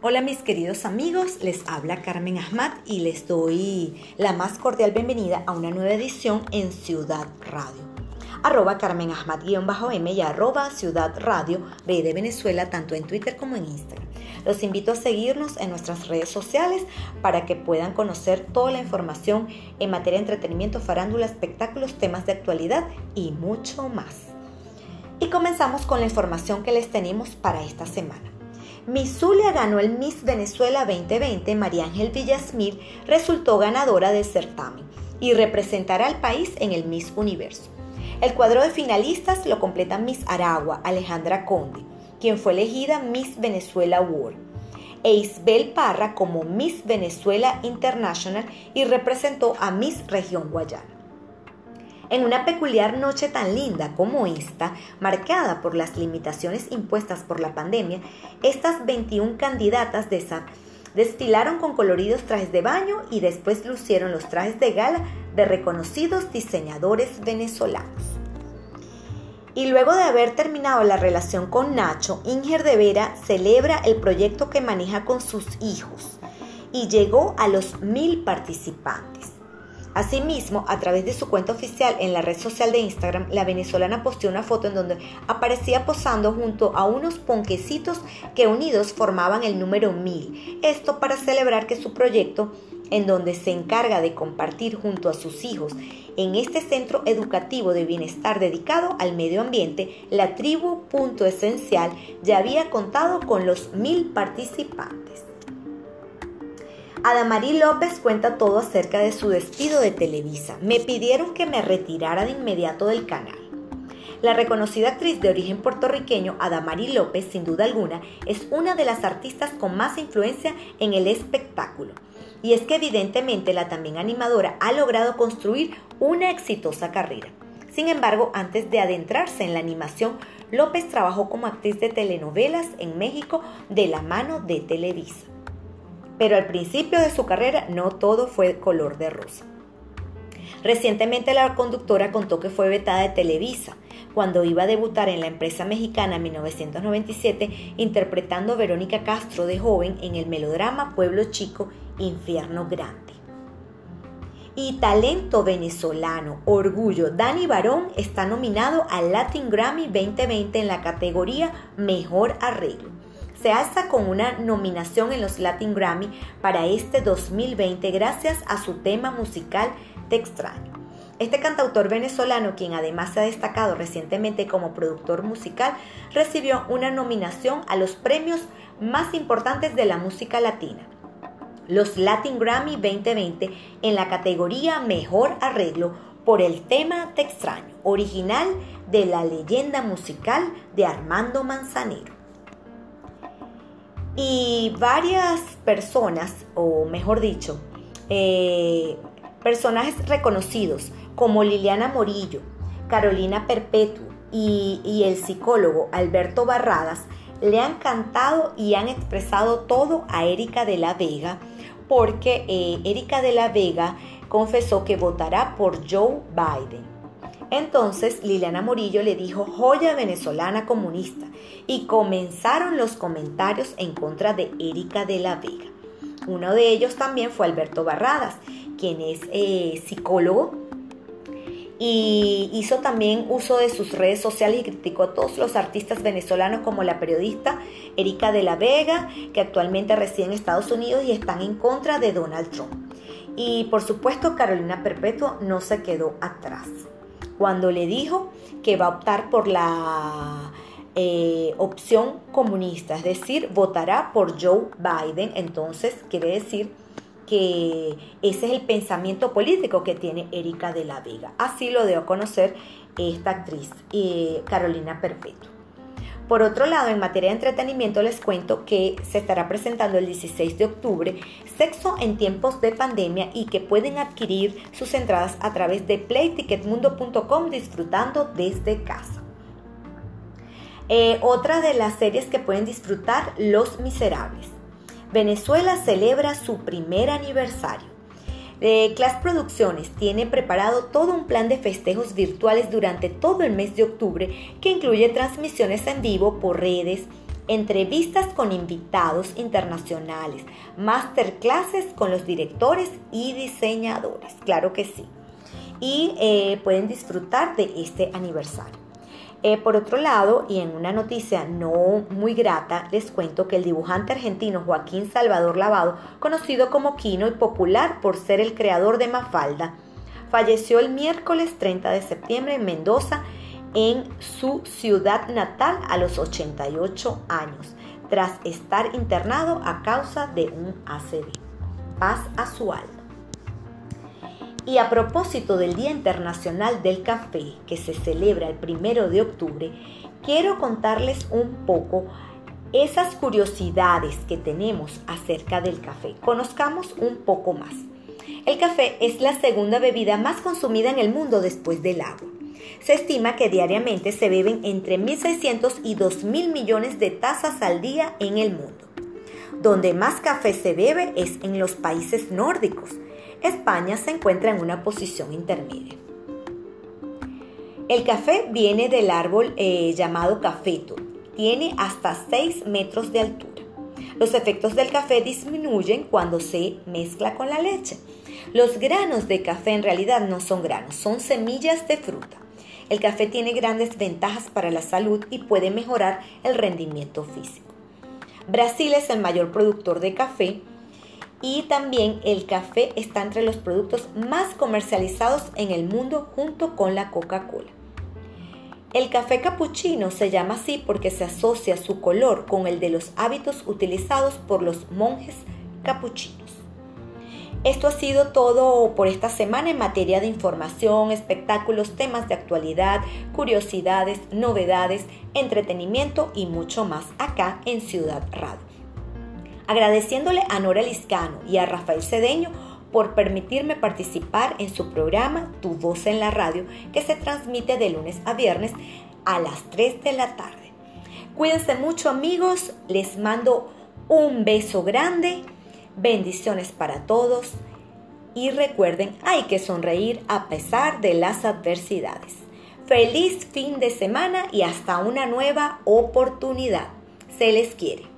Hola mis queridos amigos, les habla Carmen Ahmad y les doy la más cordial bienvenida a una nueva edición en Ciudad Radio. Arroba Carmen Ahmad-M y arroba Ciudad Radio B de Venezuela tanto en Twitter como en Instagram. Los invito a seguirnos en nuestras redes sociales para que puedan conocer toda la información en materia de entretenimiento, farándula, espectáculos, temas de actualidad y mucho más. Y comenzamos con la información que les tenemos para esta semana. Miss Zulia ganó el Miss Venezuela 2020. María Ángel Villasmir resultó ganadora del certamen y representará al país en el Miss Universo. El cuadro de finalistas lo completan Miss Aragua, Alejandra Conde, quien fue elegida Miss Venezuela World, e Isbel Parra como Miss Venezuela International y representó a Miss Región Guayana. En una peculiar noche tan linda como esta, marcada por las limitaciones impuestas por la pandemia, estas 21 candidatas desfilaron con coloridos trajes de baño y después lucieron los trajes de gala de reconocidos diseñadores venezolanos. Y luego de haber terminado la relación con Nacho, Inger de Vera celebra el proyecto que maneja con sus hijos y llegó a los mil participantes. Asimismo, a través de su cuenta oficial en la red social de Instagram, la venezolana posteó una foto en donde aparecía posando junto a unos ponquecitos que unidos formaban el número 1000. Esto para celebrar que su proyecto, en donde se encarga de compartir junto a sus hijos en este centro educativo de bienestar dedicado al medio ambiente, la tribu Punto Esencial ya había contado con los mil participantes. Adamarí López cuenta todo acerca de su despido de Televisa. Me pidieron que me retirara de inmediato del canal. La reconocida actriz de origen puertorriqueño Adamari López, sin duda alguna, es una de las artistas con más influencia en el espectáculo. Y es que evidentemente la también animadora ha logrado construir una exitosa carrera. Sin embargo, antes de adentrarse en la animación, López trabajó como actriz de telenovelas en México de la mano de Televisa pero al principio de su carrera no todo fue color de rosa. Recientemente la conductora contó que fue vetada de Televisa cuando iba a debutar en la empresa mexicana en 1997 interpretando Verónica Castro de joven en el melodrama Pueblo Chico, Infierno Grande. Y talento venezolano, orgullo, Dani Barón está nominado al Latin Grammy 2020 en la categoría Mejor Arreglo se alza con una nominación en los Latin Grammy para este 2020 gracias a su tema musical Te. Este cantautor venezolano, quien además se ha destacado recientemente como productor musical, recibió una nominación a los premios más importantes de la música latina, los Latin Grammy 2020, en la categoría Mejor Arreglo por el tema Te extraño, original de la leyenda musical de Armando Manzanero. Y varias personas, o mejor dicho, eh, personajes reconocidos como Liliana Morillo, Carolina Perpetuo y, el psicólogo Alberto Barradas le han cantado y han expresado todo a Erika de la Vega porque eh, Erika de la Vega confesó que votará por Joe Biden. Entonces Liliana Morillo le dijo joya venezolana comunista y comenzaron los comentarios en contra de Erika de la Vega. Uno de ellos también fue Alberto Barradas, quien es eh, psicólogo y hizo también uso de sus redes sociales y criticó a todos los artistas venezolanos como la periodista Erika de la Vega, que actualmente reside en Estados Unidos y están en contra de Donald Trump. Y por supuesto Carolina Perpetua no se quedó atrás cuando le dijo que va a optar por la eh, opción comunista, es decir, votará por Joe Biden, entonces quiere decir que ese es el pensamiento político que tiene Erika de la Vega. Así lo dio a conocer esta actriz, eh, Carolina Perpetua. Por otro lado, en materia de entretenimiento les cuento que se estará presentando el 16 de octubre Sexo en tiempos de pandemia y que pueden adquirir sus entradas a través de playticketmundo.com disfrutando desde casa. Eh, otra de las series que pueden disfrutar, Los Miserables. Venezuela celebra su primer aniversario. Eh, Class Producciones tiene preparado todo un plan de festejos virtuales durante todo el mes de octubre que incluye transmisiones en vivo por redes, entrevistas con invitados internacionales, masterclasses con los directores y diseñadores, claro que sí. Y eh, pueden disfrutar de este aniversario. Eh, por otro lado, y en una noticia no muy grata, les cuento que el dibujante argentino Joaquín Salvador Lavado, conocido como Quino y popular por ser el creador de Mafalda, falleció el miércoles 30 de septiembre en Mendoza, en su ciudad natal a los 88 años, tras estar internado a causa de un ACV. Paz a su alma. Y a propósito del Día Internacional del Café, que se celebra el primero de octubre, quiero contarles un poco esas curiosidades que tenemos acerca del café. Conozcamos un poco más. El café es la segunda bebida más consumida en el mundo después del agua. Se estima que diariamente se beben entre 1.600 y 2.000 millones de tazas al día en el mundo. Donde más café se bebe es en los países nórdicos, España se encuentra en una posición intermedia. El café viene del árbol eh, llamado cafeto. Tiene hasta 6 metros de altura. Los efectos del café disminuyen cuando se mezcla con la leche. Los granos de café en realidad no son granos, son semillas de fruta. El café tiene grandes ventajas para la salud y puede mejorar el rendimiento físico. Brasil es el mayor productor de café y también el café está entre los productos más comercializados en el mundo junto con la Coca-Cola. El café capuchino se llama así porque se asocia su color con el de los hábitos utilizados por los monjes capuchinos. Esto ha sido todo por esta semana en materia de información, espectáculos, temas de actualidad, curiosidades, novedades, entretenimiento y mucho más acá en Ciudad Radio agradeciéndole a Nora Liscano y a Rafael Cedeño por permitirme participar en su programa Tu voz en la radio, que se transmite de lunes a viernes a las 3 de la tarde. Cuídense mucho amigos, les mando un beso grande, bendiciones para todos y recuerden, hay que sonreír a pesar de las adversidades. Feliz fin de semana y hasta una nueva oportunidad. Se les quiere.